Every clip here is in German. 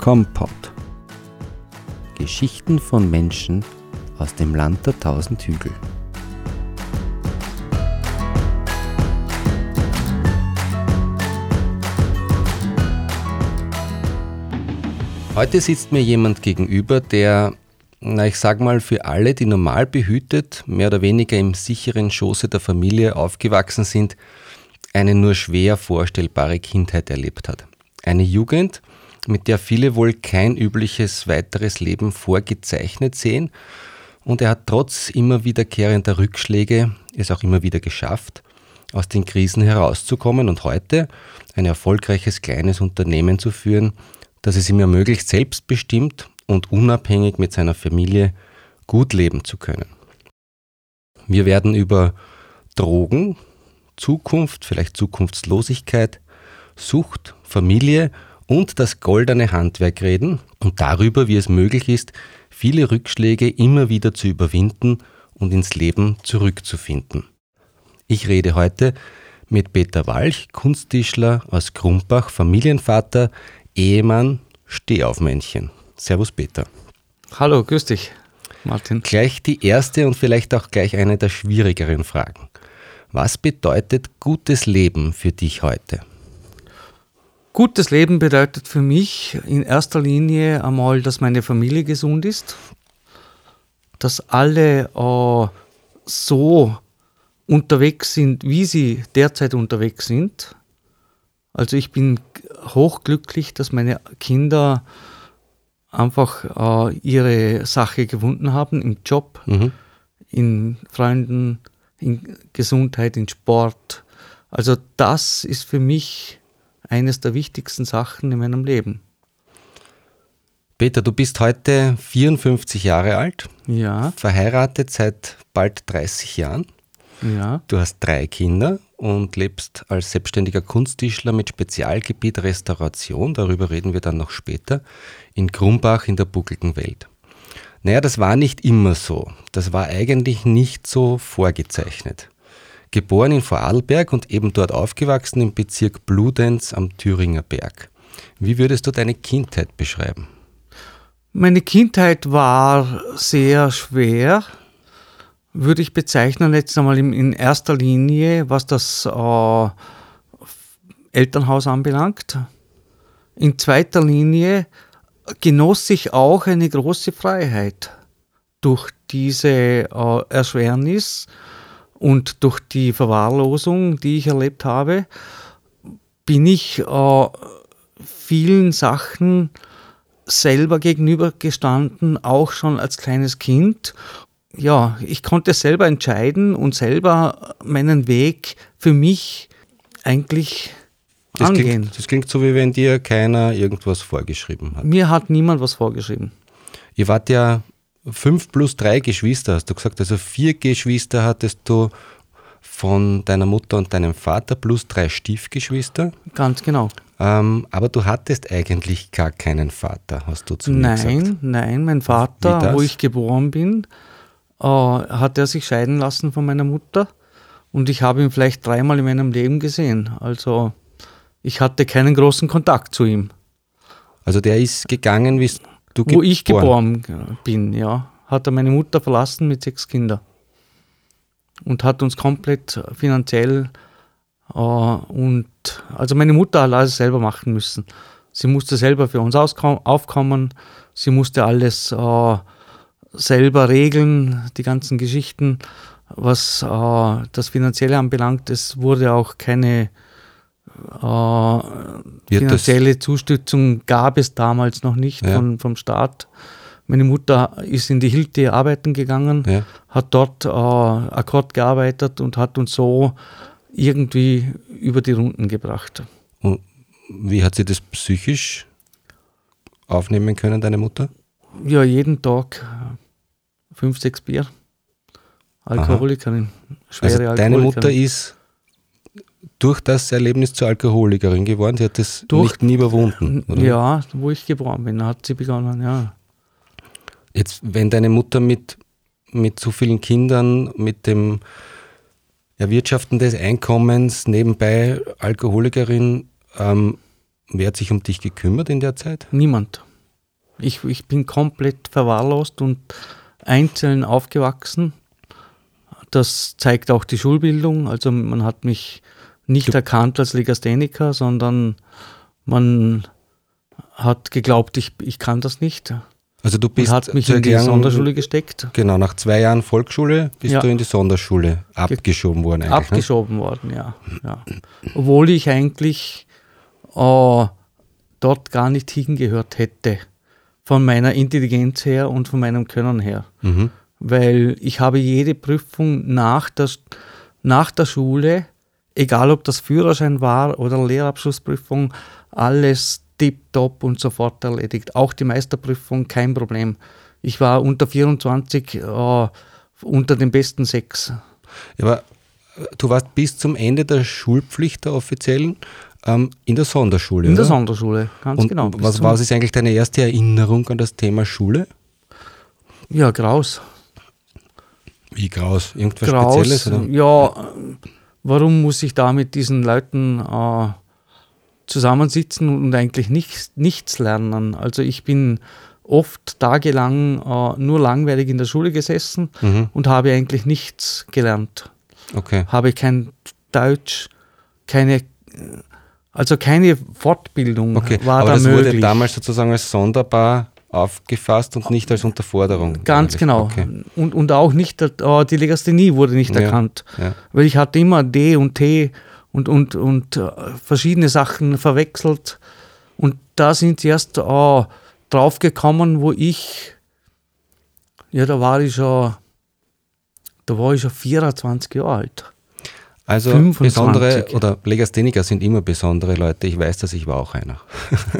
Kompott. Geschichten von Menschen aus dem Land der tausend Hügel. Heute sitzt mir jemand gegenüber, der, na ich sag mal, für alle, die normal behütet, mehr oder weniger im sicheren Schoße der Familie aufgewachsen sind, eine nur schwer vorstellbare Kindheit erlebt hat. Eine Jugend, mit der viele wohl kein übliches weiteres Leben vorgezeichnet sehen. Und er hat trotz immer wiederkehrender Rückschläge es auch immer wieder geschafft, aus den Krisen herauszukommen und heute ein erfolgreiches kleines Unternehmen zu führen, das es ihm ermöglicht, selbstbestimmt und unabhängig mit seiner Familie gut leben zu können. Wir werden über Drogen, Zukunft, vielleicht Zukunftslosigkeit, Sucht, Familie und das goldene Handwerk reden und darüber, wie es möglich ist, viele Rückschläge immer wieder zu überwinden und ins Leben zurückzufinden. Ich rede heute mit Peter Walch, Kunsttischler aus Krumbach, Familienvater, Ehemann, Stehaufmännchen. Servus Peter. Hallo, grüß dich, Martin. Gleich die erste und vielleicht auch gleich eine der schwierigeren Fragen. Was bedeutet gutes Leben für dich heute? Gutes Leben bedeutet für mich in erster Linie einmal, dass meine Familie gesund ist, dass alle äh, so unterwegs sind, wie sie derzeit unterwegs sind. Also ich bin hochglücklich, dass meine Kinder einfach äh, ihre Sache gefunden haben im Job, mhm. in Freunden, in Gesundheit, in Sport. Also das ist für mich eines der wichtigsten Sachen in meinem Leben. Peter, du bist heute 54 Jahre alt. Ja. Verheiratet seit bald 30 Jahren. Ja. Du hast drei Kinder und lebst als selbstständiger Kunsttischler mit Spezialgebiet Restauration, darüber reden wir dann noch später, in Grumbach in der buckligen Welt. Naja, das war nicht immer so. Das war eigentlich nicht so vorgezeichnet. Geboren in Vorarlberg und eben dort aufgewachsen im Bezirk Bludenz am Thüringer Berg. Wie würdest du deine Kindheit beschreiben? Meine Kindheit war sehr schwer, würde ich bezeichnen, jetzt einmal in erster Linie, was das äh, Elternhaus anbelangt. In zweiter Linie genoss ich auch eine große Freiheit durch diese äh, Erschwernis und durch die Verwahrlosung, die ich erlebt habe, bin ich äh, vielen Sachen selber gegenübergestanden, auch schon als kleines Kind. Ja, ich konnte selber entscheiden und selber meinen Weg für mich eigentlich das angehen. Klingt, das klingt so, wie wenn dir keiner irgendwas vorgeschrieben hat. Mir hat niemand was vorgeschrieben. Ihr wart ja fünf plus drei Geschwister, hast du gesagt. Also vier Geschwister hattest du von deiner Mutter und deinem Vater plus drei Stiefgeschwister. Ganz genau. Ähm, aber du hattest eigentlich gar keinen Vater, hast du zu mir nein, gesagt. Nein, nein, mein Vater, wo ich geboren bin, äh, hat er sich scheiden lassen von meiner Mutter und ich habe ihn vielleicht dreimal in meinem Leben gesehen. Also ich hatte keinen großen Kontakt zu ihm. Also der ist gegangen, wie du Wo ich geboren bin, ja. Hat er meine Mutter verlassen mit sechs Kindern. Und hat uns komplett finanziell äh, und also meine Mutter hat alles selber machen müssen. Sie musste selber für uns aufkommen, sie musste alles äh, selber regeln, die ganzen Geschichten, was äh, das Finanzielle anbelangt. Es wurde auch keine äh, finanzielle Zustützung gab es damals noch nicht ja. von, vom Staat. Meine Mutter ist in die Hilti arbeiten gegangen, ja. hat dort äh, Akkord gearbeitet und hat uns so irgendwie über die Runden gebracht. Und wie hat sie das psychisch aufnehmen können, deine Mutter? Ja, jeden Tag fünf, sechs Bier. Alkoholikerin. Schwere also deine Alkoholikerin. Mutter ist durch das Erlebnis zur Alkoholikerin geworden? Sie hat das durch, nicht nie überwunden, oder? Ja, wo ich geboren bin, hat sie begonnen, ja. Jetzt, wenn deine Mutter mit, mit so vielen Kindern, mit dem Erwirtschaften des Einkommens, nebenbei Alkoholikerin, ähm, wer hat sich um dich gekümmert in der Zeit? Niemand. Ich, ich bin komplett verwahrlost und einzeln aufgewachsen. Das zeigt auch die Schulbildung. Also man hat mich nicht du erkannt als Legastheniker, sondern man hat geglaubt, ich, ich kann das nicht. Also du bist hat mich in die Sonderschule gesteckt. Genau, nach zwei Jahren Volksschule bist ja. du in die Sonderschule abgeschoben worden. Eigentlich, ne? abgeschoben ne? worden, ja, ja. Obwohl ich eigentlich äh, dort gar nicht hingehört hätte. Von meiner Intelligenz her und von meinem Können her. Mhm. Weil ich habe jede Prüfung nach der, nach der Schule, egal ob das Führerschein war oder Lehrabschlussprüfung, alles tipptopp und sofort erledigt. Auch die Meisterprüfung kein Problem. Ich war unter 24 äh, unter den besten sechs. Ja, aber äh, du warst bis zum Ende der Schulpflicht der offiziellen ähm, in der Sonderschule. In oder? der Sonderschule, ganz und genau. Was, was ist eigentlich deine erste Erinnerung an das Thema Schule? Ja, graus. Wie graus? Irgendwas graus, Spezielles? Oder? Ja, warum muss ich da mit diesen Leuten äh, zusammensitzen und eigentlich nichts, nichts lernen. Also ich bin oft tagelang äh, nur langweilig in der Schule gesessen mhm. und habe eigentlich nichts gelernt. Okay. Habe kein Deutsch, keine, also keine Fortbildung okay. war Aber da das möglich. wurde damals sozusagen als sonderbar aufgefasst und nicht als Unterforderung. Ganz eigentlich. genau. Okay. Und, und auch nicht, äh, die Legasthenie wurde nicht ja. erkannt. Ja. Weil ich hatte immer D und T und, und, und äh, verschiedene Sachen verwechselt. Und da sind sie erst äh, drauf gekommen, wo ich, ja, da war ich schon, da war ich schon 24 Jahre alt. Also 25. besondere oder Legastheniker sind immer besondere Leute. Ich weiß, dass ich war auch einer.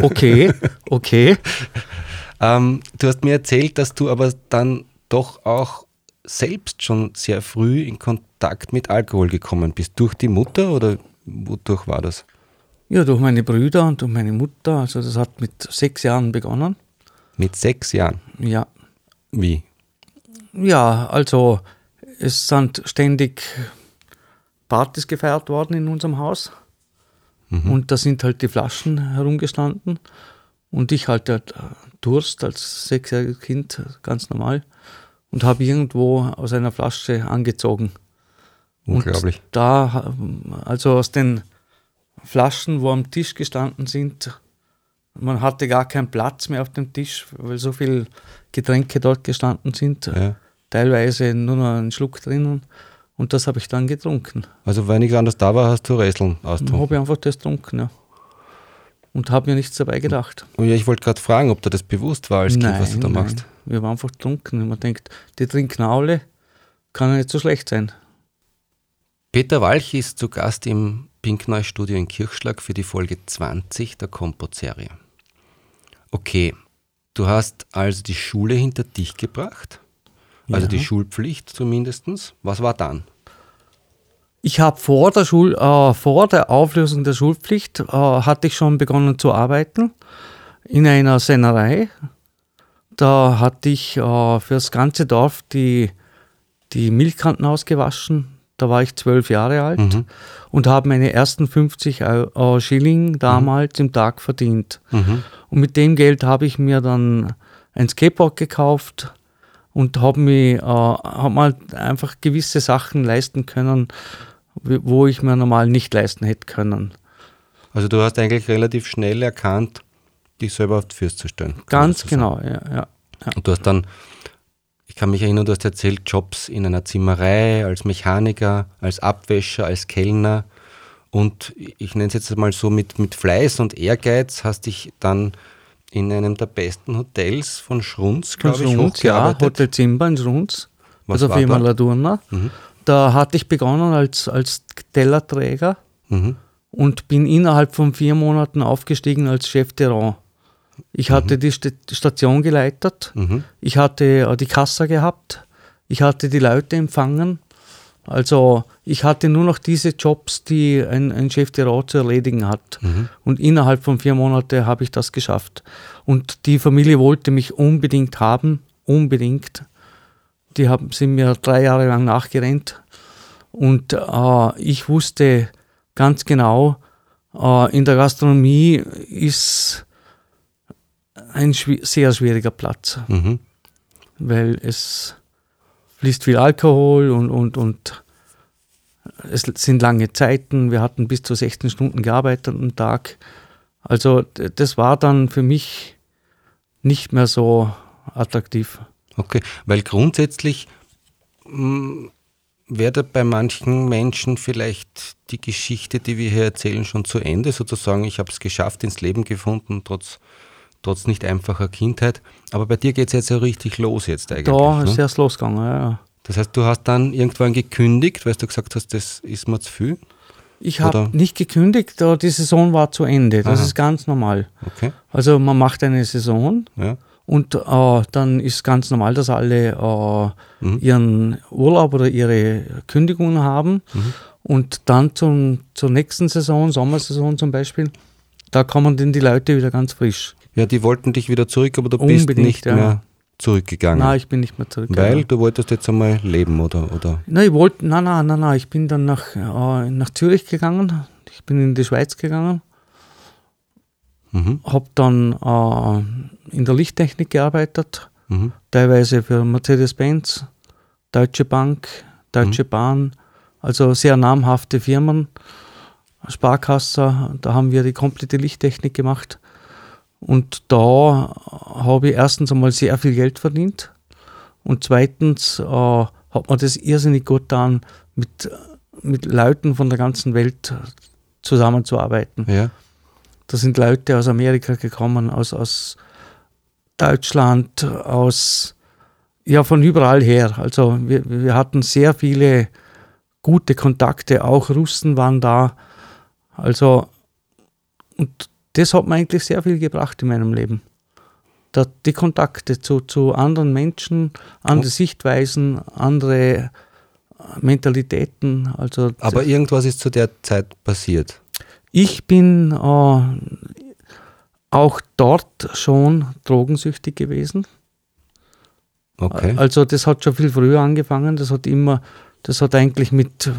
Okay, okay. ähm, du hast mir erzählt, dass du aber dann doch auch selbst schon sehr früh in Kontakt mit Alkohol gekommen bist? Durch die Mutter oder wodurch war das? Ja, durch meine Brüder und durch meine Mutter. Also das hat mit sechs Jahren begonnen. Mit sechs Jahren? Ja. Wie? Ja, also es sind ständig Partys gefeiert worden in unserem Haus. Mhm. Und da sind halt die Flaschen herumgestanden. Und ich hatte halt Durst als sechsjähriges Kind, ganz normal und habe irgendwo aus einer Flasche angezogen. Unglaublich. Und da, also aus den Flaschen, wo am Tisch gestanden sind, man hatte gar keinen Platz mehr auf dem Tisch, weil so viele Getränke dort gestanden sind. Ja. Teilweise nur noch einen Schluck drinnen. Und das habe ich dann getrunken. Also, wenn nichts anderes da war, hast du Räseln ausgetrunken? habe ich einfach das getrunken, ja und habe mir nichts dabei gedacht. Oh ja, ich wollte gerade fragen, ob dir das bewusst war als nein, Kind, was du da nein. machst. Wir haben einfach getrunken. Man denkt, die trinken alle, kann ja nicht so schlecht sein. Peter Walch ist zu Gast im Pinkneu-Studio in Kirchschlag für die Folge 20 der Kompot-Serie. Okay, du hast also die Schule hinter dich gebracht, also ja. die Schulpflicht zumindest. Was war dann? Ich habe vor der Schul äh, vor der Auflösung der Schulpflicht äh, hatte ich schon begonnen zu arbeiten in einer Sennerei. Da hatte ich äh, für das ganze Dorf die, die Milchkanten ausgewaschen. Da war ich zwölf Jahre alt mhm. und habe meine ersten 50 äh, Schilling damals mhm. im Tag verdient. Mhm. Und mit dem Geld habe ich mir dann ein Skateboard gekauft und habe mir, äh, hab mal einfach gewisse Sachen leisten können, wo ich mir normal nicht leisten hätte können. Also du hast eigentlich relativ schnell erkannt, dich selber auf die Füße zu stellen. Ganz genau, ja, ja, ja. Und du hast dann, ich kann mich erinnern, du hast erzählt, Jobs in einer Zimmerei, als Mechaniker, als Abwäscher, als Kellner. Und ich nenne es jetzt mal so, mit, mit Fleiß und Ehrgeiz hast dich dann in einem der besten Hotels von Schrunz, glaube ich, Schrunz, ja, Hotel Zimba in Schrunz, Was also Firma Ladurna. Mhm. Da hatte ich begonnen als, als Tellerträger mhm. und bin innerhalb von vier Monaten aufgestiegen als Chef de Rang. Ich mhm. hatte die St Station geleitet, mhm. ich hatte äh, die Kasse gehabt, ich hatte die Leute empfangen. Also ich hatte nur noch diese Jobs, die ein, ein Chef de Rang zu erledigen hat. Mhm. Und innerhalb von vier Monaten habe ich das geschafft. Und die Familie wollte mich unbedingt haben, unbedingt. Die haben, sind mir drei Jahre lang nachgerennt. Und äh, ich wusste ganz genau, äh, in der Gastronomie ist ein schwi sehr schwieriger Platz, Mhm. weil es fließt viel Alkohol und, und, und es sind lange Zeiten. Wir hatten bis zu 16 Stunden gearbeitet am Tag. Also das war dann für mich nicht mehr so attraktiv. Okay, weil grundsätzlich mh, wäre da bei manchen Menschen vielleicht die Geschichte, die wir hier erzählen, schon zu Ende, sozusagen, ich habe es geschafft, ins Leben gefunden, trotz, trotz nicht einfacher Kindheit. Aber bei dir geht es jetzt ja richtig los jetzt eigentlich. Da ist ne? erst losgegangen. Ja. Das heißt, du hast dann irgendwann gekündigt, weil du gesagt hast, das ist mir zu viel. Ich habe nicht gekündigt, die Saison war zu Ende. Das Aha. ist ganz normal. Okay, Also man macht eine Saison ja. Und äh, dann ist ganz normal, dass alle äh, Mhm. ihren Urlaub oder ihre Kündigung haben. Mhm. Und dann zum, zur nächsten Saison, Sommersaison zum Beispiel, da kommen dann die Leute wieder ganz frisch. Ja, die wollten dich wieder zurück, aber du bist Unbedingt, nicht ja. mehr zurückgegangen. Nein, ich bin nicht mehr zurück. weil du wolltest jetzt einmal leben, oder? oder? Nein, ich wollte, nein, nein, nein, nein, ich bin dann nach, äh, nach Zürich gegangen. Ich bin in die Schweiz gegangen, Mhm. habe dann äh, in der Lichttechnik gearbeitet, Mhm. teilweise für Mercedes-Benz, Deutsche Bank, Deutsche Bahn, also sehr namhafte Firmen, Sparkasse, da haben wir die komplette Lichttechnik gemacht. Und da habe ich erstens einmal sehr viel Geld verdient und zweitens äh, hat man das irrsinnig gut getan, mit, mit Leuten von der ganzen Welt zusammenzuarbeiten. Ja. Da sind Leute aus Amerika gekommen, aus, aus Deutschland, aus ja von überall her. Also wir, wir hatten sehr viele gute Kontakte, auch Russen waren da. Also und das hat mir eigentlich sehr viel gebracht in meinem Leben. Da, die Kontakte zu, zu anderen Menschen, andere Und- Sichtweisen, andere Mentalitäten. Also Aber irgendwas ist zu der Zeit passiert. Ich bin äh, auch dort schon drogensüchtig gewesen. Okay. Also das hat schon viel früher angefangen. Das hat immer, das hat eigentlich mit,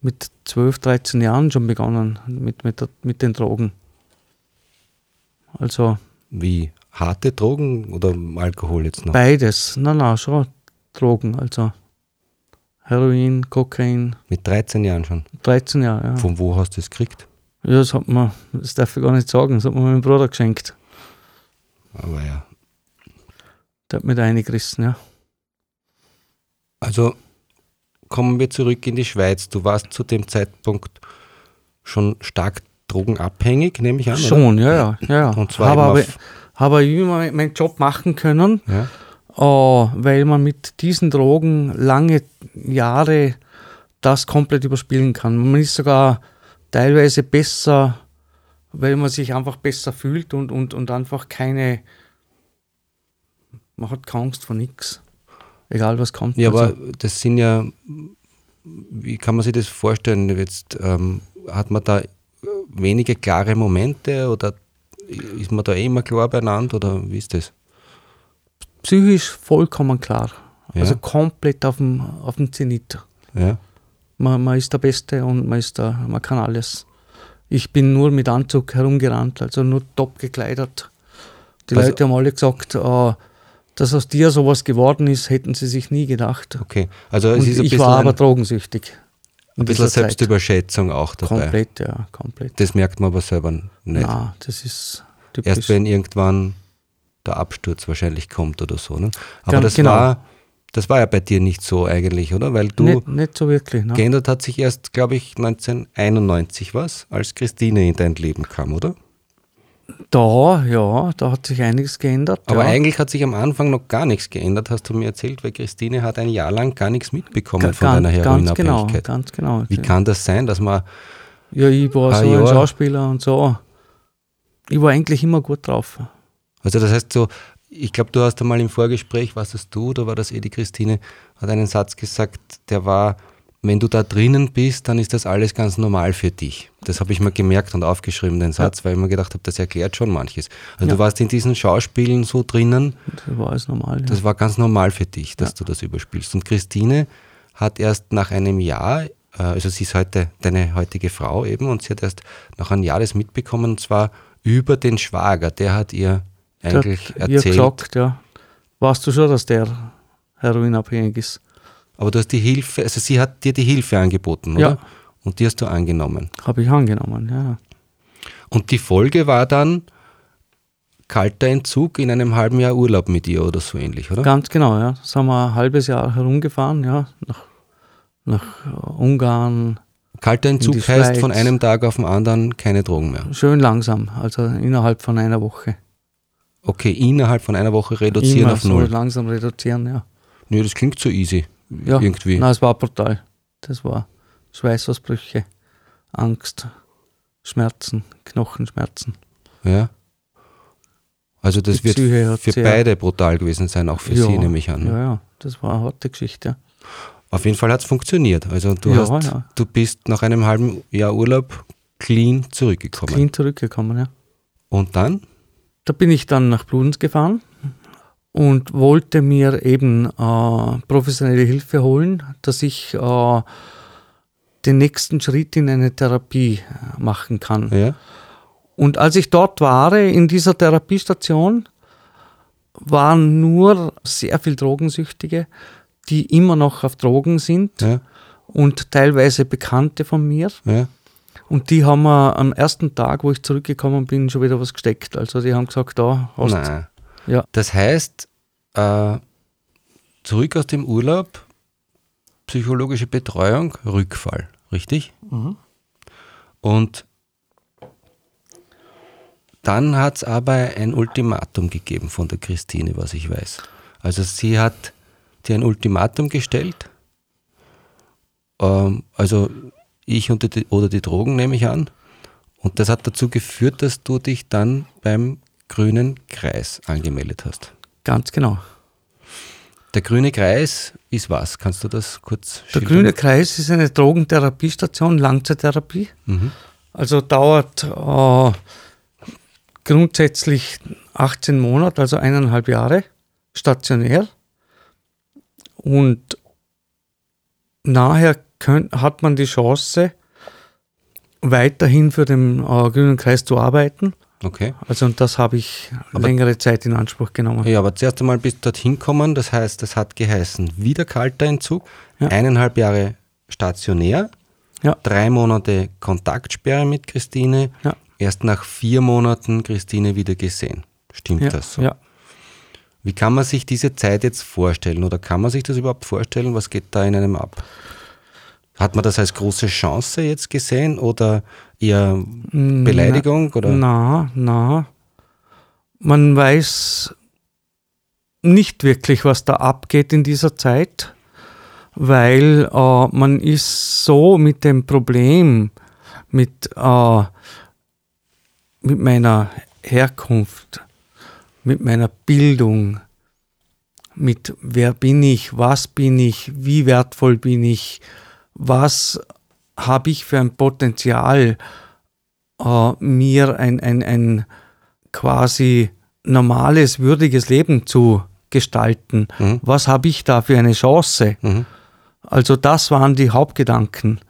mit 12, 13 Jahren schon begonnen mit, mit, mit den Drogen. Also Wie harte Drogen oder Alkohol jetzt noch? beides. Na, na, schon Drogen. Also Heroin, Kokain, Mit 13 Jahren schon. 13 Jahre. Ja. Von wo hast du es gekriegt? ja, das hat man, das darf ich gar nicht sagen, das hat mir mein Bruder geschenkt. Aber ja. Der hat mir da eingerissen, ja. Also kommen wir zurück in die Schweiz. Du warst zu dem Zeitpunkt schon stark drogenabhängig, nehme ich an. oder? Schon, ja, ja. ja, ja. Und zwar habe aber, habe immer meinen Job machen können, Ja. Äh, weil man mit diesen Drogen lange Jahre das komplett überspielen kann. Man ist sogar teilweise besser, weil man sich einfach besser fühlt und, und, und einfach keine, man hat keine Angst vor nichts. Egal was kommt. Ja, Also, aber das sind ja, wie kann man sich das vorstellen? Jetzt ähm, hat man da wenige klare Momente oder ist man da eh immer klar beieinander oder wie ist das? Psychisch vollkommen klar. Ja. Also komplett auf dem, auf dem Zenit. Ja. Man, man ist der Beste und man, ist der, man kann alles. Ich bin nur mit Anzug herumgerannt, also nur top gekleidet. Die Also- Leute haben alle gesagt, äh, dass aus dir sowas geworden ist, hätten sie sich nie gedacht. Okay. Also Und ich war aber drogensüchtig. in ein bisschen. Selbstüberschätzung auch dabei. Komplett, ja, komplett. Das merkt man aber selber nicht. Na, das ist typisch. Erst wenn irgendwann der Absturz wahrscheinlich kommt oder so. Ne? Aber Ganz das, genau. war, das war ja bei dir nicht so eigentlich, oder? Weil du nicht, nicht so wirklich. Ne? geändert hat sich erst, glaube ich, 1991 was, als Christine in dein Leben kam, oder? Da, ja, da hat sich einiges geändert. Aber ja. eigentlich hat sich am Anfang noch gar nichts geändert, hast du mir erzählt, weil Christine hat ein Jahr lang gar nichts mitbekommen Ga- von ganz, deiner ganz genau, Heroinabhängigkeit. ganz genau. Wie kann das sein, dass man, Ja, ich war so ein Jahre. Schauspieler und so. Ich war eigentlich immer gut drauf. Also das heißt so, ich glaube, du hast einmal im Vorgespräch, was das du oder war das eh die Christine, hat einen Satz gesagt, der war, wenn du da drinnen bist, dann ist das alles ganz normal für dich. Das habe ich mir gemerkt und aufgeschrieben, den Satz, weil ich mir gedacht habe, das erklärt schon manches. Also Ja. du warst in diesen Schauspielen so drinnen, Das war alles normal. Ja. Das war ganz normal für dich, dass du das überspielst. Und Christine hat erst nach einem Jahr, äh, also sie ist heute deine heutige Frau eben, und sie hat erst nach einem Jahr das mitbekommen, und zwar über den Schwager, der hat ihr eigentlich der erzählt. gesagt, ja. Weißt du schon, dass der heroinabhängig ist? Aber du hast die Hilfe, also sie hat dir die Hilfe angeboten, Ja. oder? Und die hast du angenommen. Habe ich angenommen, ja. Und die Folge war dann kalter Entzug in einem halben Jahr Urlaub mit ihr oder so ähnlich, oder? Ganz genau, ja. Da sind wir ein halbes Jahr herumgefahren, ja. Nach, nach Ungarn. Kalter Entzug heißt von einem Tag auf den anderen keine Drogen mehr. Schön langsam, also innerhalb von einer Woche. Okay, innerhalb von einer Woche reduzieren Immer auf so null. langsam reduzieren, ja. Nö, das klingt so easy. Ja, Irgendwie. Nein, es war brutal. Das war Schweißausbrüche, Angst, Schmerzen, Knochenschmerzen. Ja. Also das Die wird Psyche für beide brutal gewesen sein, auch für ja, sie nehme ich an. Ja, ja, das war eine harte Geschichte. Auf jeden Fall hat es funktioniert. Also du, Ja, hast, ja. du bist nach einem halben Jahr Urlaub clean zurückgekommen. Clean zurückgekommen, ja. Und dann? Da bin ich dann nach Bludenz gefahren und wollte mir eben äh, professionelle Hilfe holen, dass ich äh, den nächsten Schritt in eine Therapie äh, machen kann. Ja. Und als ich dort war, in dieser Therapiestation, waren nur sehr viel Drogensüchtige, die immer noch auf Drogen sind Ja. und teilweise Bekannte von mir. Ja. Und die haben mir am ersten Tag, wo ich zurückgekommen bin, schon wieder was gesteckt. Also die haben gesagt, da hast Nein. Ja. Das heißt, äh, zurück aus dem Urlaub, psychologische Betreuung, Rückfall, richtig? Mhm. Und dann hat es aber ein Ultimatum gegeben von der Christine, was ich weiß. Also sie hat dir ein Ultimatum gestellt. Ähm, also ich und die, oder die Drogen nehme ich an. Und das hat dazu geführt, dass du dich dann beim Grünen Kreis angemeldet hast. Ganz genau. Der Grüne Kreis ist was? Kannst du das kurz Der schildern? Grüne Kreis ist eine Drogentherapiestation, Langzeittherapie. Mhm. Also dauert äh, grundsätzlich 18 Monate, also eineinhalb Jahre stationär. Und nachher könnt, hat man die Chance, weiterhin für den äh, Grünen Kreis zu arbeiten. Okay. Also und das habe ich Aber- längere Zeit in Anspruch genommen. Ja, aber zuerst einmal bist du dorthin gekommen. Das heißt, das hat geheißen, wieder kalter Entzug, Ja. eineinhalb Jahre stationär, Ja. drei Monate Kontaktsperre mit Christine, Ja. erst nach vier Monaten Christine wieder gesehen. Stimmt das so? ja. Wie kann man sich diese Zeit jetzt vorstellen oder kann man sich das überhaupt vorstellen? Was geht da in einem ab? Hat man das als große Chance jetzt gesehen oder eher Beleidigung? Oder? Na, na. Man weiß nicht wirklich, was da abgeht in dieser Zeit, weil äh, man ist so mit dem Problem, mit, äh, mit meiner Herkunft, mit meiner Bildung, mit wer bin ich, was bin ich, wie wertvoll bin ich, was habe ich für ein Potenzial, äh, mir ein, ein, ein quasi normales, würdiges Leben zu gestalten. Mhm. Was habe ich da für eine Chance? Mhm. Also das waren die Hauptgedanken.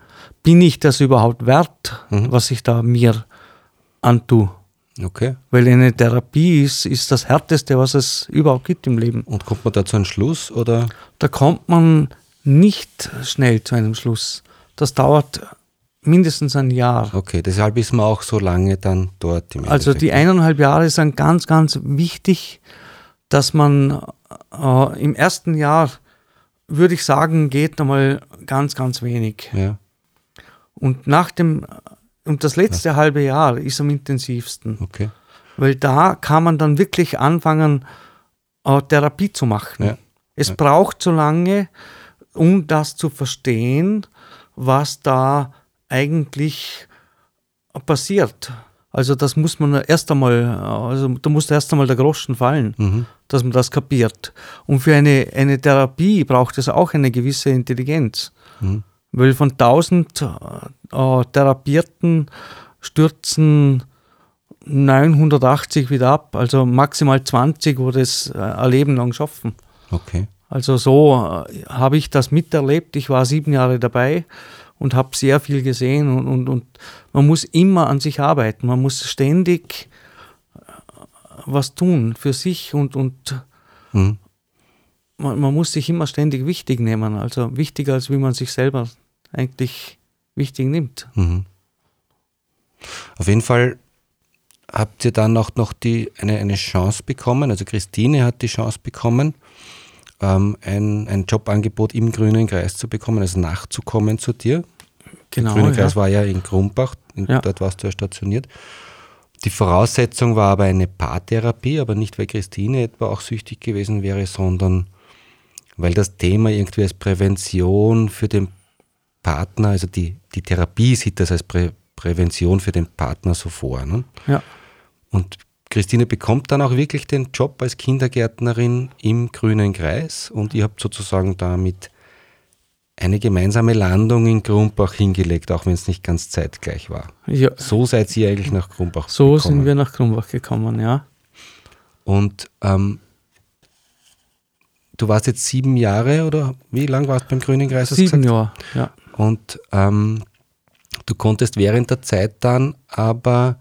Bin ich das überhaupt wert, Mhm. was ich da mir antue? Okay. Weil eine Therapie ist, ist das Härteste, was es überhaupt gibt im Leben. Und kommt man da zu einem Schluss oder? Da kommt man nicht schnell zu einem Schluss. Das dauert mindestens ein Jahr. Okay, deshalb ist man auch so lange dann dort. Im Also die eineinhalb Jahre sind ganz, ganz wichtig, dass man äh, im ersten Jahr, würde ich sagen, geht einmal ganz, ganz wenig. Ja, Und nach dem, und das letzte halbe Jahr ist am intensivsten, okay. weil da kann man dann wirklich anfangen, äh, Therapie zu machen. Ja. Es Ja. braucht so lange, um das zu verstehen, was da eigentlich passiert. Also das muss man erst einmal, also da muss erst einmal der Groschen fallen, Mhm. dass man das kapiert. Und für eine, eine Therapie braucht es auch eine gewisse Intelligenz. Mhm. Weil von 1000 äh, Therapierten stürzen 980 wieder ab, also maximal 20, wo das äh, ein Leben lang schaffen. Okay. Also so äh, habe ich das miterlebt. Ich war sieben Jahre dabei und habe sehr viel gesehen und, und, und man muss immer an sich arbeiten. Man muss ständig was tun für sich und, und mhm. man, man, muss sich immer ständig wichtig nehmen. Also wichtiger, als wie man sich selber eigentlich wichtig nimmt. Mhm. Auf jeden Fall habt ihr dann auch noch die, eine, eine Chance bekommen, also Christine hat die Chance bekommen, ähm, ein, ein Jobangebot im Grünen Kreis zu bekommen, also nachzukommen zu dir. Genau, Der Grüne Kreis ja. war ja in Krumbach, ja. dort warst du ja stationiert. Die Voraussetzung war aber eine Paartherapie, aber nicht, weil Christine etwa auch süchtig gewesen wäre, sondern weil das Thema irgendwie als Prävention für den Partner, also die, die Therapie sieht das als Prä Prävention für den Partner so vor. Ne? Ja. Und Christine bekommt dann auch wirklich den Job als Kindergärtnerin im Grünen Kreis und ihr habt sozusagen damit eine gemeinsame Landung in Krumbach hingelegt, auch wenn es nicht ganz zeitgleich war. Ja. So seid ihr eigentlich nach Krumbach so gekommen. So sind wir nach Krumbach gekommen, ja. Und ähm, du warst jetzt sieben Jahre oder wie lange warst du beim Grünen Kreis? Sieben Jahre, ja. Und ähm, du konntest während der Zeit dann aber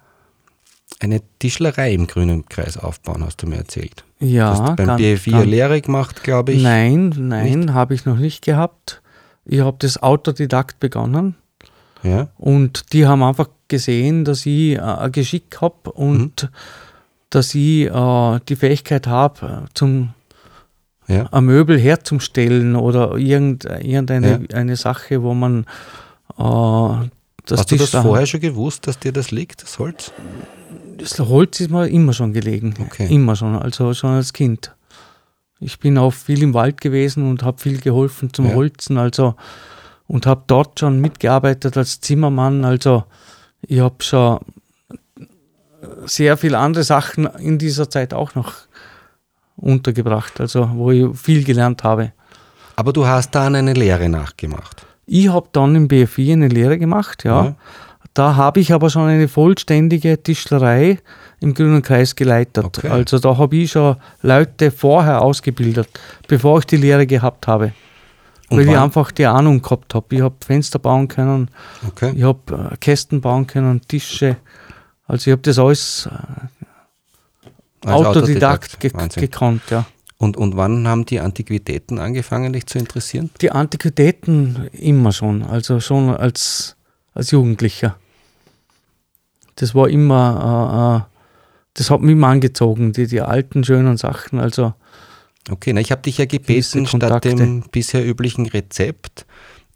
eine Tischlerei im Grünen Kreis aufbauen, hast du mir erzählt. Ja. Du hast beim BFI eine Lehre gemacht, glaube ich. Nein, nein, habe ich noch nicht gehabt. Ich habe das Autodidakt begonnen. Ja. Und die haben einfach gesehen, dass ich äh, ein Geschick habe und mhm. dass ich äh, die Fähigkeit habe, zum ja. ein Möbel herzustellen oder irgend, irgendeine ja. eine Sache, wo man äh, das Hast du das vorher schon gewusst, dass dir das liegt, das Holz? Das Holz ist mir immer schon gelegen. Okay. Immer schon, also schon als Kind. Ich bin auch viel im Wald gewesen und habe viel geholfen zum ja. Holzen, also und habe dort schon mitgearbeitet als Zimmermann. Also ich habe schon sehr viele andere Sachen in dieser Zeit auch noch untergebracht, also wo ich viel gelernt habe. Aber du hast dann eine Lehre nachgemacht. Ich habe dann im BFI eine Lehre gemacht, ja. ja. Da habe ich aber schon eine vollständige Tischlerei im Grünen Kreis geleitet. Okay. Also da habe ich schon Leute vorher ausgebildet, bevor ich die Lehre gehabt habe. Und weil wann? ich einfach die Ahnung gehabt habe. Ich habe Fenster bauen können, okay. ich habe äh, Kästen bauen können, Tische. Also ich habe das alles Autodidakt, Autodidakt. Ge gekannt, ja. Und, und wann haben die Antiquitäten angefangen, dich zu interessieren? Die Antiquitäten immer schon, also schon als, als Jugendlicher. Das war immer, äh, äh das hat mich immer angezogen, die, die alten, schönen Sachen. Also okay, na, ich habe dich ja gebeten, statt dem bisher üblichen Rezept,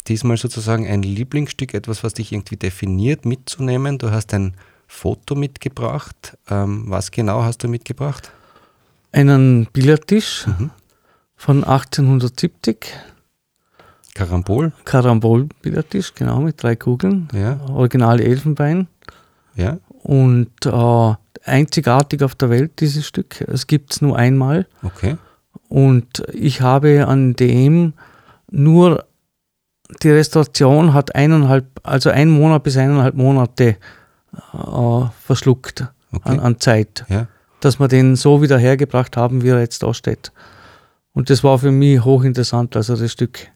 diesmal sozusagen ein Lieblingsstück, etwas, was dich irgendwie definiert, mitzunehmen. Du hast ein Foto mitgebracht. Ähm, was genau hast du mitgebracht? einen Billardtisch mhm. von 1870. Karambol? Karambol-Billardtisch, genau, mit drei Kugeln. Ja. Original Elfenbein. Ja. Und äh, einzigartig auf der Welt, dieses Stück. Es gibt es nur einmal. Okay. Und ich habe an dem nur die Restauration hat eineinhalb, also ein Monat bis eineinhalb Monate äh, verschluckt okay. an, an, Zeit. Ja dass wir den so wieder hergebracht haben, wie er jetzt da steht. Und das war für mich hochinteressant, also das Stück,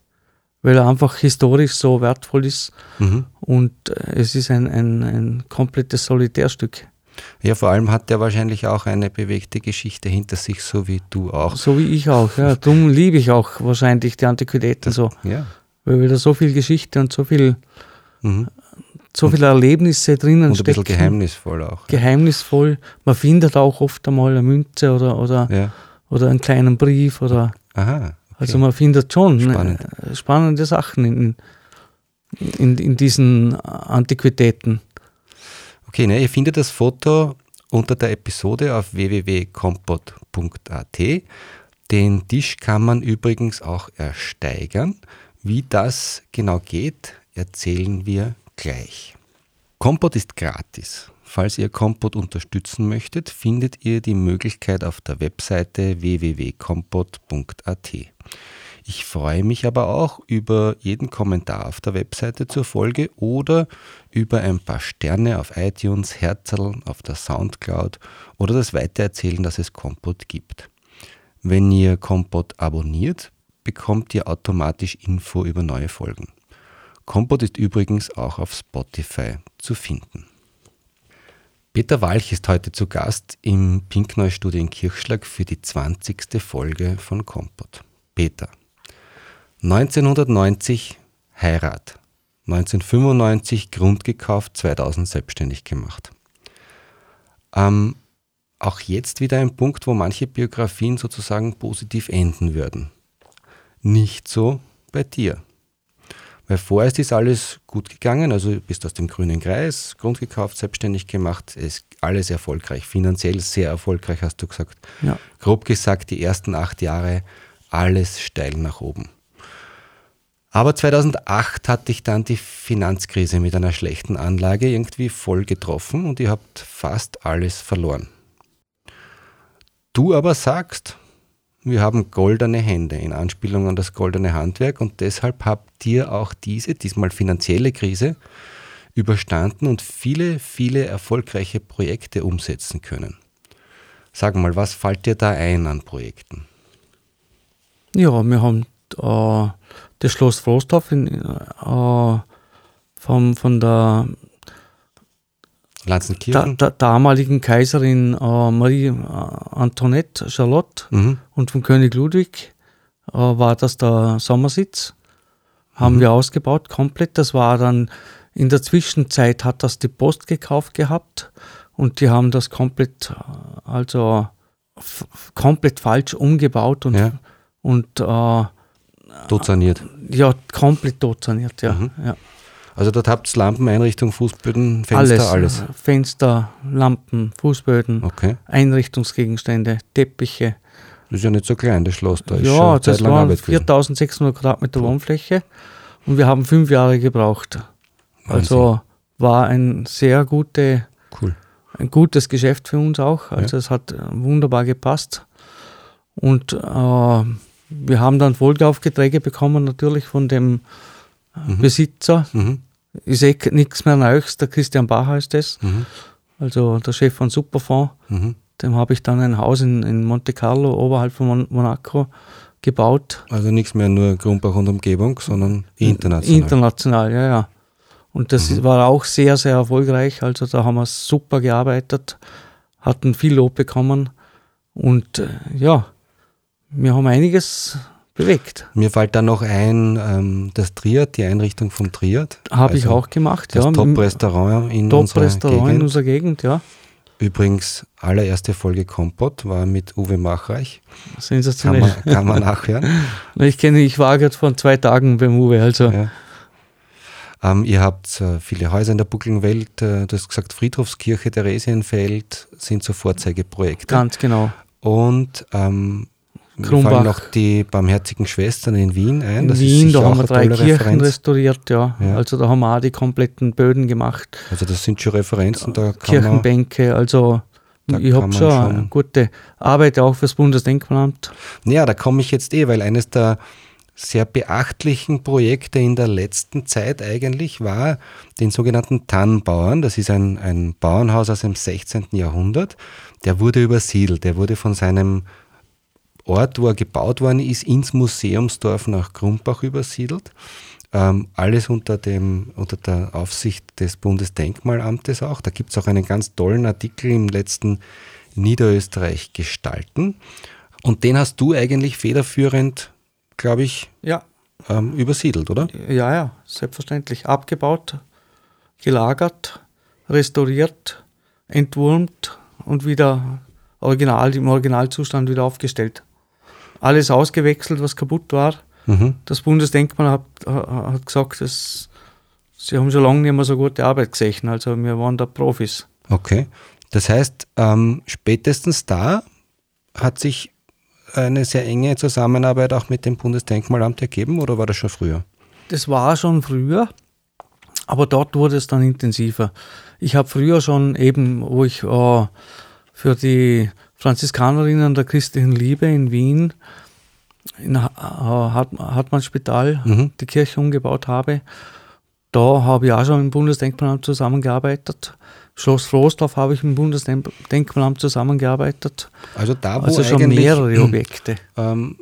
weil er einfach historisch so wertvoll ist mhm. und es ist ein, ein, ein komplettes Solitärstück. Ja, vor allem hat er wahrscheinlich auch eine bewegte Geschichte hinter sich, so wie du auch. So wie ich auch, ja. Darum liebe ich auch wahrscheinlich die Antiquitäten so. Ja. Weil da so viel Geschichte und so viel mhm so viele Erlebnisse drinnen und stecken. ein bisschen geheimnisvoll auch. Geheimnisvoll. Man findet auch oft einmal eine Münze oder, oder, ja. oder einen kleinen Brief. Oder, Aha, okay. Also man findet schon ne, Spannend. spannende Sachen in, in, in diesen Antiquitäten. Okay, ne, ihr findet das Foto unter der Episode auf www.kompot.at. Den Tisch kann man übrigens auch ersteigern. Wie das genau geht, erzählen wir gleich. Kompot ist gratis. Falls ihr Kompot unterstützen möchtet, findet ihr die Möglichkeit auf der Webseite www.kompot.at. Ich freue mich aber auch über jeden Kommentar auf der Webseite zur Folge oder über ein paar Sterne auf iTunes, Herzl auf der Soundcloud oder das Weitererzählen, dass es Kompot gibt. Wenn ihr Kompot abonniert, bekommt ihr automatisch Info über neue Folgen. Kompot ist übrigens auch auf Spotify zu finden. Peter Walch ist heute zu Gast im Pinkneu-Studio in Kirchschlag für die 20. Folge von Kompott. Peter, 1990 Heirat, 1995 Grund gekauft, 2000 selbstständig gemacht. Ähm, auch jetzt wieder ein Punkt, wo manche Biografien sozusagen positiv enden würden. Nicht so bei dir. Weil vorerst ist alles gut gegangen, also bist aus dem grünen Kreis, Grund gekauft, selbstständig gemacht, ist alles erfolgreich, finanziell sehr erfolgreich, hast du gesagt. Ja. Grob gesagt, die ersten acht Jahre alles steil nach oben. Aber 2008 hat dich dann die Finanzkrise mit einer schlechten Anlage irgendwie voll getroffen und ihr habt fast alles verloren. Du aber sagst, wir haben goldene Hände in Anspielung an das goldene Handwerk und deshalb habt ihr auch diese, diesmal finanzielle Krise, überstanden und viele, viele erfolgreiche Projekte umsetzen können. Sag mal, was fällt dir da ein an Projekten? Ja, wir haben äh, das Schloss Frosthof in, äh, vom, von der Lanzenkirchen? Der, der damaligen Kaiserin äh, Marie äh, Antoinette Charlotte mhm. und von König Ludwig äh, war das der Sommersitz. Haben mhm. wir ausgebaut komplett. Das war dann in der Zwischenzeit hat das die Post gekauft gehabt und die haben das komplett, äh, also komplett falsch umgebaut und, ja. und äh, tot saniert. Ja, komplett tot saniert, ja. Mhm. ja. Also dort habt ihr Lampen, Einrichtung, Fußböden, Fenster, alles. alles. Fenster, Lampen, Fußböden, okay. Einrichtungsgegenstände, Teppiche. Das ist ja nicht so klein, das Schloss. Da ist ja, das waren 4600 Quadratmeter. Wohnfläche und wir haben fünf Jahre gebraucht. Wahnsinn. Also war ein sehr gute, cool. ein gutes Geschäft für uns auch. Also ja. es hat wunderbar gepasst. Und äh, wir haben dann Folgeaufträge bekommen, natürlich von dem. Besitzer. Mhm. Ist eh nichts mehr Neues, der Christian Bacher ist das. Mhm. Also der Chef von Superfonds. Mhm. Dem habe ich dann ein Haus in, in Monte Carlo oberhalb von Mon Monaco gebaut. Also nichts mehr nur Grundbach und Umgebung, sondern international. International, ja, ja. Und das mhm. war auch sehr, sehr erfolgreich. Also da haben wir super gearbeitet, hatten viel Lob bekommen. Und äh, ja, wir haben einiges bewegt. Mir fällt da noch ein, ähm, das Triad, die Einrichtung vom Triad. Habe also ich auch gemacht, das ja. Top-Restaurant in, Top unserer Restaurant Gegend. in unserer Gegend, ja. Übrigens, allererste Folge Kompott war mit Uwe Machreich. Sensationell. Kann man, kann man nachhören. ich kenne, ich war gerade vor zwei Tagen beim Uwe, also. Ja. Ähm, ihr habt äh, viele Häuser in der Buckelnwelt, äh, du hast gesagt, Friedhofskirche, Theresienfeld sind so Vorzeigeprojekte. Ganz genau. Und ähm, Krumbach. Mir noch die Barmherzigen Schwestern in Wien ein. Das in Wien, da haben wir drei Kirchen Referenz. restauriert, ja. ja. Also da haben wir auch die kompletten Böden gemacht. Also das sind schon Referenzen. Da Kirchenbänke, man, also ich habe schon, schon gute Arbeit auch fürs Bundesdenkmalamt. Ja, da komme ich jetzt eh, weil eines der sehr beachtlichen Projekte in der letzten Zeit eigentlich war den sogenannten Tannbauern. Das ist ein, ein Bauernhaus aus dem 16. Jahrhundert. Der wurde übersiedelt. Der wurde von seinem Ort, wo er gebaut worden ist, ins Museumsdorf nach Grumbach übersiedelt. Ähm, alles unter, dem, unter der Aufsicht des Bundesdenkmalamtes auch. Da gibt es auch einen ganz tollen Artikel im letzten Niederösterreich gestalten. Und den hast du eigentlich federführend, glaube ich, ja. ähm, übersiedelt, oder? Ja, ja, selbstverständlich. Abgebaut, gelagert, restauriert, entwurmt und wieder original, im Originalzustand wieder aufgestellt alles ausgewechselt, was kaputt war. Mhm. Das Bundesdenkmal hat, hat gesagt, dass sie haben schon lange nicht mehr so gute Arbeit gesehen. Also wir waren da Profis. Okay. Das heißt, ähm, spätestens da hat sich eine sehr enge Zusammenarbeit auch mit dem Bundesdenkmalamt ergeben oder war das schon früher? Das war schon früher, aber dort wurde es dann intensiver. Ich habe früher schon eben, wo ich äh, für die Franziskanerinnen der christlichen Liebe in Wien in Hartmann-Spital mhm. die Kirche umgebaut habe. Da habe ich auch schon im Bundesdenkmalamt zusammengearbeitet. Schloss Floßdorf habe ich im Bundesdenkmalamt zusammengearbeitet. Also da, wo also schon mehrere Objekte. Ähm,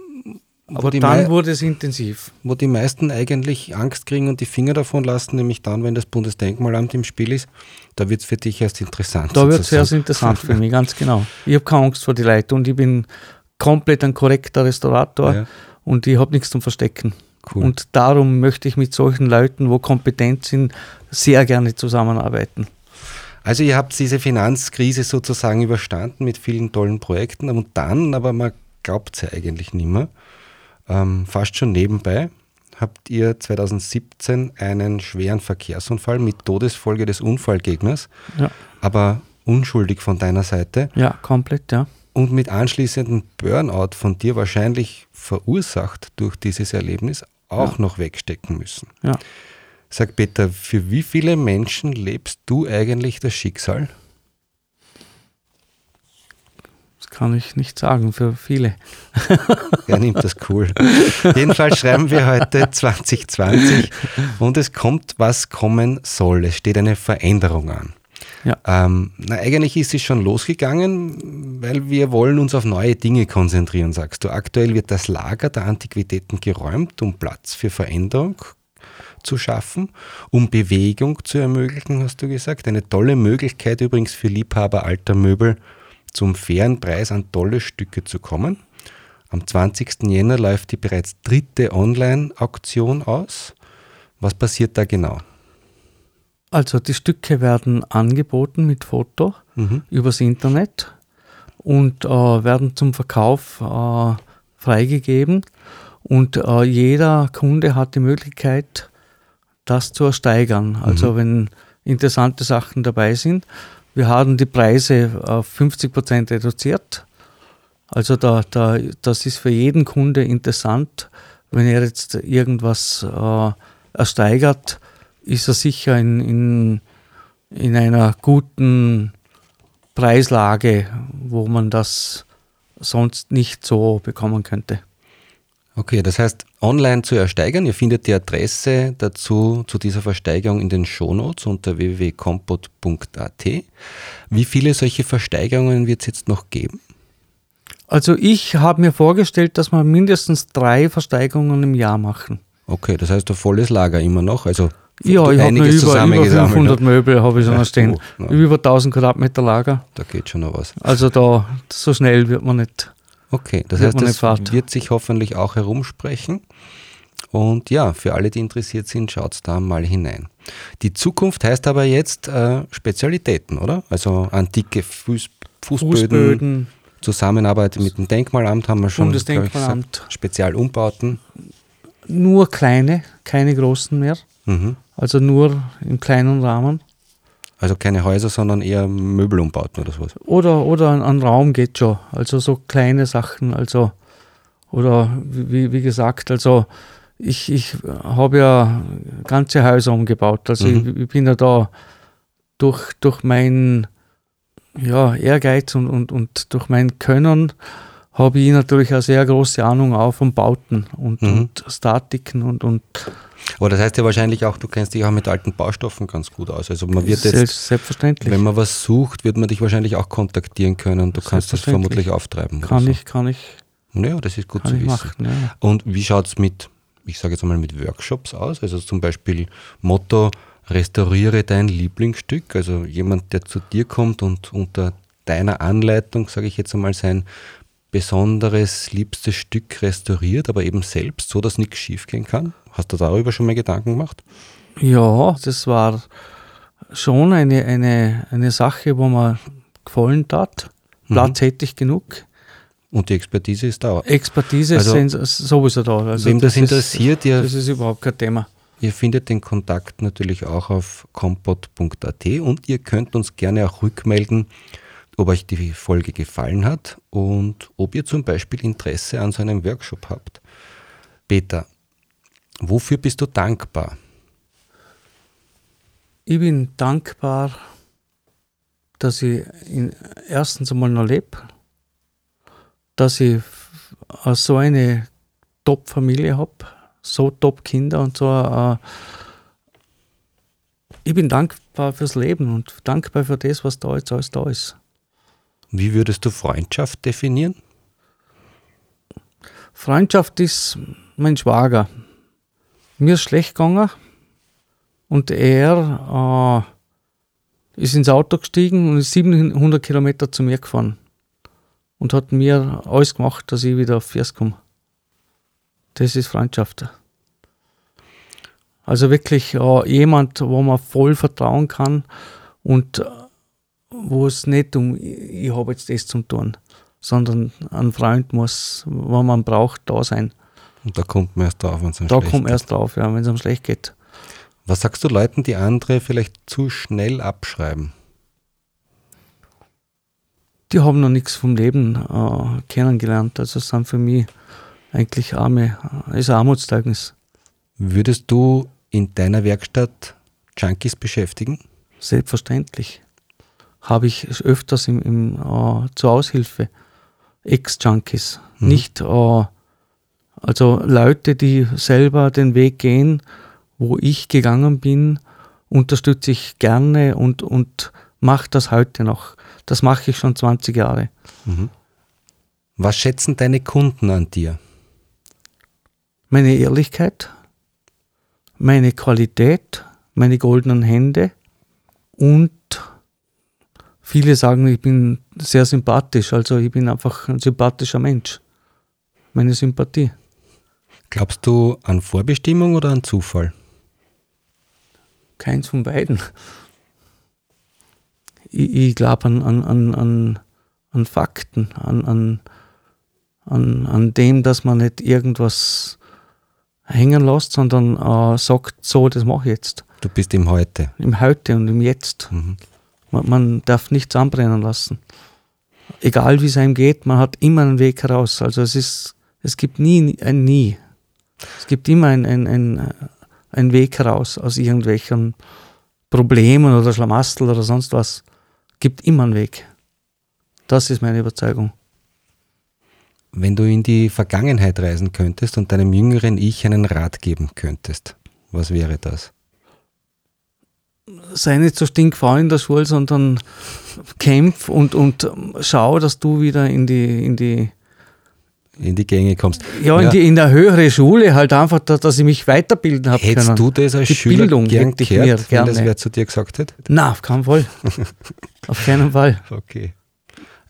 Aber dann wurde es intensiv. Wo die meisten eigentlich Angst kriegen und die Finger davon lassen, nämlich dann, wenn das Bundesdenkmalamt im Spiel ist, da wird es für dich erst interessant. Da wird es erst interessant für mich, ganz genau. Ich habe keine Angst vor die Leute und ich bin komplett ein korrekter Restaurator ja. und ich habe nichts zum Verstecken. Cool. Und darum möchte ich mit solchen Leuten, wo kompetent sind, sehr gerne zusammenarbeiten. Also ihr habt diese Finanzkrise sozusagen überstanden mit vielen tollen Projekten und dann, aber man glaubt es ja eigentlich nicht mehr, ähm, fast schon nebenbei, habt ihr 2017 einen schweren Verkehrsunfall mit Todesfolge des Unfallgegners, ja. aber unschuldig von deiner Seite. Ja, komplett, ja. Und mit anschließendem Burnout von dir wahrscheinlich verursacht durch dieses Erlebnis auch ja. noch wegstecken müssen. Ja. Sag Peter, für wie viele Menschen lebst du eigentlich das Schicksal? Das kann ich nicht sagen, für viele. Er nimmt das cool. Jedenfalls schreiben wir heute 2020 und es kommt, was kommen soll. Es steht eine Veränderung an. Ja. Ähm, na, eigentlich ist es schon losgegangen, weil wir wollen uns auf neue Dinge konzentrieren, sagst du. Aktuell wird das Lager der Antiquitäten geräumt, um Platz für Veränderung zu schaffen, um Bewegung zu ermöglichen, hast du gesagt. Eine tolle Möglichkeit übrigens für Liebhaber alter Möbel, zum fairen Preis an tolle Stücke zu kommen. Am 20. Jänner läuft die bereits dritte Online-Auktion aus. Was passiert da genau? Also die Stücke werden angeboten mit Foto mhm. übers Internet und äh, werden zum Verkauf äh, freigegeben. Und äh, jeder Kunde hat die Möglichkeit, das zu ersteigern. Also mhm. wenn interessante Sachen dabei sind. Wir haben die Preise auf 50 Prozent reduziert. Also da, da, das ist für jeden Kunde interessant. Wenn er jetzt irgendwas äh, ersteigert, ist er sicher in, in, in einer guten Preislage, wo man das sonst nicht so bekommen könnte. Okay, das heißt, online zu ersteigern, ihr findet die Adresse dazu zu dieser Versteigerung in den Shownotes unter www.compot.at. Wie viele solche Versteigerungen wird es jetzt noch geben? Also ich habe mir vorgestellt, dass wir mindestens drei Versteigerungen im Jahr machen. Okay, das heißt ein volles Lager immer noch, also ja, ich habe über, über 500 Möbel habe ich schon ja, stehen. Oh, über 1000 Quadratmeter Lager. Da geht schon noch was. Also da, so schnell wird man nicht Okay, das heißt, das wird sich hoffentlich auch herumsprechen. Und ja, für alle, die interessiert sind, schaut da mal hinein. Die Zukunft heißt aber jetzt äh, Spezialitäten, oder? Also antike Fuß, Fußböden, Fußböden, Zusammenarbeit mit dem Denkmalamt haben wir schon. Bundesdenkmalamt. Gesagt, Spezialumbauten. Nur kleine, keine großen mehr. Mhm. Also nur im kleinen Rahmen. Also keine Häuser, sondern eher Möbelumbauten oder sowas. Oder, oder ein, ein Raum geht schon. Also so kleine Sachen. Also, oder wie, wie gesagt, also ich, ich habe ja ganze Häuser umgebaut. Also mhm. ich, ich, bin ja da durch, durch mein ja, Ehrgeiz und, und, und durch mein Können habe ich natürlich eine sehr große Ahnung auch von Bauten und, mhm. und Statiken und, und aber das heißt ja wahrscheinlich auch, du kennst dich auch mit alten Baustoffen ganz gut aus. Also man wird jetzt, selbstverständlich. wenn man was sucht, wird man dich wahrscheinlich auch kontaktieren können du kannst das vermutlich auftreiben. Kann so. ich, kann ich. Ja, das ist gut zu wissen. Machen, ja. Und wie schaut es mit, ich sage jetzt mal, mit Workshops aus? Also zum Beispiel Motto, restauriere dein Lieblingsstück. Also jemand, der zu dir kommt und unter deiner Anleitung, sage ich jetzt einmal, sein besonderes, liebstes Stück restauriert, aber eben selbst, so dass nichts schiefgehen kann? Hast du darüber schon mal Gedanken gemacht? Ja, das war schon eine, eine, eine Sache, wo mir gefallen hat. Mhm. Platz mhm. hätte ich genug. Und die Expertise ist da. Expertise also, ist sowieso da. Also wem das, das interessiert, ist, ihr, das ist überhaupt kein Thema. Ihr findet den Kontakt natürlich auch auf kompot.at und ihr könnt uns gerne auch rückmelden, ob euch die Folge gefallen hat und ob ihr zum Beispiel Interesse an so einem Workshop habt. Peter, wofür bist du dankbar? Ich bin dankbar, dass ich erstens einmal noch lebe, dass ich so eine Top-Familie habe, so Top-Kinder und so. Äh, ich bin dankbar fürs Leben und dankbar für das, was da jetzt alles da ist. Wie würdest du Freundschaft definieren? Freundschaft ist mein Schwager. Mir ist schlecht gegangen und er äh, ist ins Auto gestiegen und ist 700 Kilometer zu mir gefahren und hat mir alles gemacht, dass ich wieder auf Vers komme. Das ist Freundschaft. Also wirklich äh, jemand, wo man voll vertrauen kann und wo es nicht um, ich habe jetzt das zum tun, sondern ein Freund muss, wenn man braucht, da sein. Und da kommt man erst drauf, wenn es einem da schlecht geht. Da kommt man erst drauf, ja, wenn es einem schlecht geht. Was sagst du Leuten, die andere vielleicht zu schnell abschreiben? Die haben noch nichts vom Leben äh, kennengelernt. Also sind für mich eigentlich arme, ist ein Armutszeugnis. Würdest du in deiner Werkstatt Junkies beschäftigen? Selbstverständlich. Habe ich öfters im, im, äh, zur Aushilfe. Ex-Junkies. Mhm. Nicht, äh, also Leute, die selber den Weg gehen, wo ich gegangen bin, unterstütze ich gerne und, und mache das heute noch. Das mache ich schon 20 Jahre. Mhm. Was schätzen deine Kunden an dir? Meine Ehrlichkeit, meine Qualität, meine goldenen Hände und viele sagen, ich bin sehr sympathisch, also ich bin einfach ein sympathischer Mensch. Meine Sympathie. Glaubst du an Vorbestimmung oder an Zufall? Keins von beiden. Ich, ich glaube an, an, an, an, Fakten, an, an, an, an dem, dass man nicht irgendwas hängen lässt, sondern äh, sagt, so, das mache ich jetzt. Du bist im Heute. Im Heute und im Jetzt. Mhm. Man, darf nichts anbrennen lassen. Egal wie es einem geht, man hat immer einen Weg heraus. Also es ist, es gibt nie ein Nie. Es gibt immer ein, ein, ein, ein Weg heraus aus irgendwelchen Problemen oder Schlamastel oder sonst was. Es gibt immer einen Weg. Das ist meine Überzeugung. Wenn du in die Vergangenheit reisen könntest und deinem jüngeren Ich einen Rat geben könntest, was wäre das? Sei nicht so stinkfaul in der Schule, sondern kämpf und, und schau, dass du wieder in die, in die in die Gänge kommst. Ja, ja. In, die, in der höhere Schule halt einfach, dass, dass ich mich weiterbilden habe Hättest können. du das als die Schüler Bildung gern gehört, mir wenn gerne. das wer zu dir gesagt hätte? Na, auf keinen Fall. auf keinen Fall. Okay.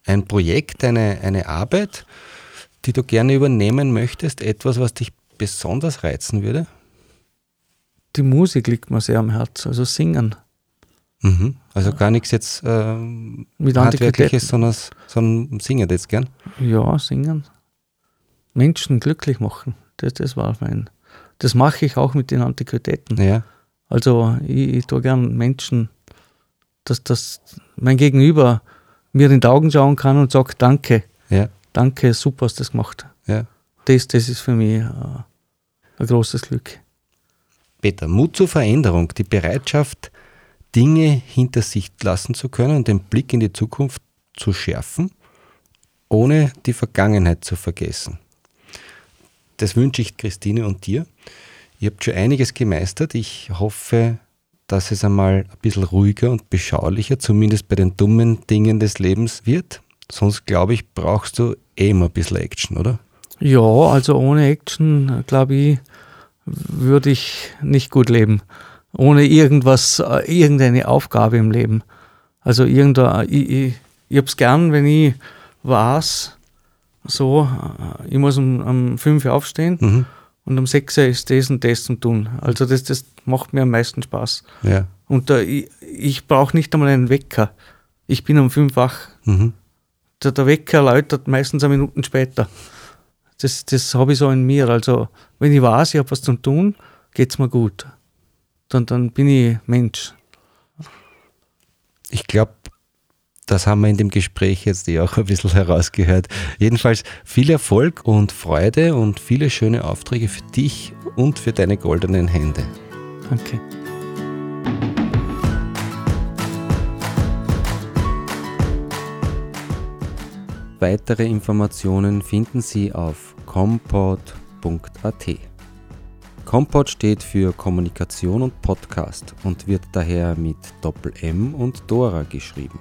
Ein Projekt, eine, eine Arbeit, die du gerne übernehmen möchtest? Etwas, was dich besonders reizen würde? Die Musik liegt mir sehr am Herzen, also singen. Mhm. Also gar nichts jetzt äh, Mit handwerkliches, sondern, sondern singen jetzt gern? Ja, singen. Menschen glücklich machen. Das, das war mein. Das mache ich auch mit den Antiquitäten. Ja. Also ich, ich tue gern Menschen, dass, dass mein Gegenüber mir in die Augen schauen kann und sagt Danke. Ja danke, super hast du das gemacht. Ja. Das, das ist für mich äh, ein großes Glück. Peter, Mut zur Veränderung, die Bereitschaft, Dinge hinter sich lassen zu können und den Blick in die Zukunft zu schärfen, ohne die Vergangenheit zu vergessen. Das wünsche ich Christine und dir. Ihr habt schon einiges gemeistert. Ich hoffe, dass es einmal ein bisschen ruhiger und beschaulicher, zumindest bei den dummen Dingen des Lebens wird. Sonst, glaube ich, brauchst du eh immer ein bisschen Action, oder? Ja, also ohne Action, glaube ich, würde ich nicht gut leben. Ohne irgendwas, äh, irgendeine Aufgabe im Leben. Also irgendein, ich, ich, ich habe es gern, wenn ich weiß, so, äh, ich muss um, um 5 Uhr aufstehen mhm. und um 6 Uhr ist das und das zum tun. Also das, das macht mir am meisten Spaß. Ja. Und uh, ich, ich brauche nicht einmal einen Wecker. Ich bin um 5 wach. Mhm der, der Wecker läutet meistens eine Minute später. Das, das habe ich so in mir. Also, wenn ich weiß, ich habe was zu tun, geht es mir gut. Dann, dann bin ich Mensch. Ich glaube, das haben wir in dem Gespräch jetzt eh auch ein bisschen herausgehört. Jedenfalls viel Erfolg und Freude und viele schöne Aufträge für dich und für deine goldenen Hände. Danke. Weitere Informationen finden Sie auf compod.at. Compod steht für Kommunikation und Podcast und wird daher mit Doppel M und Dora geschrieben.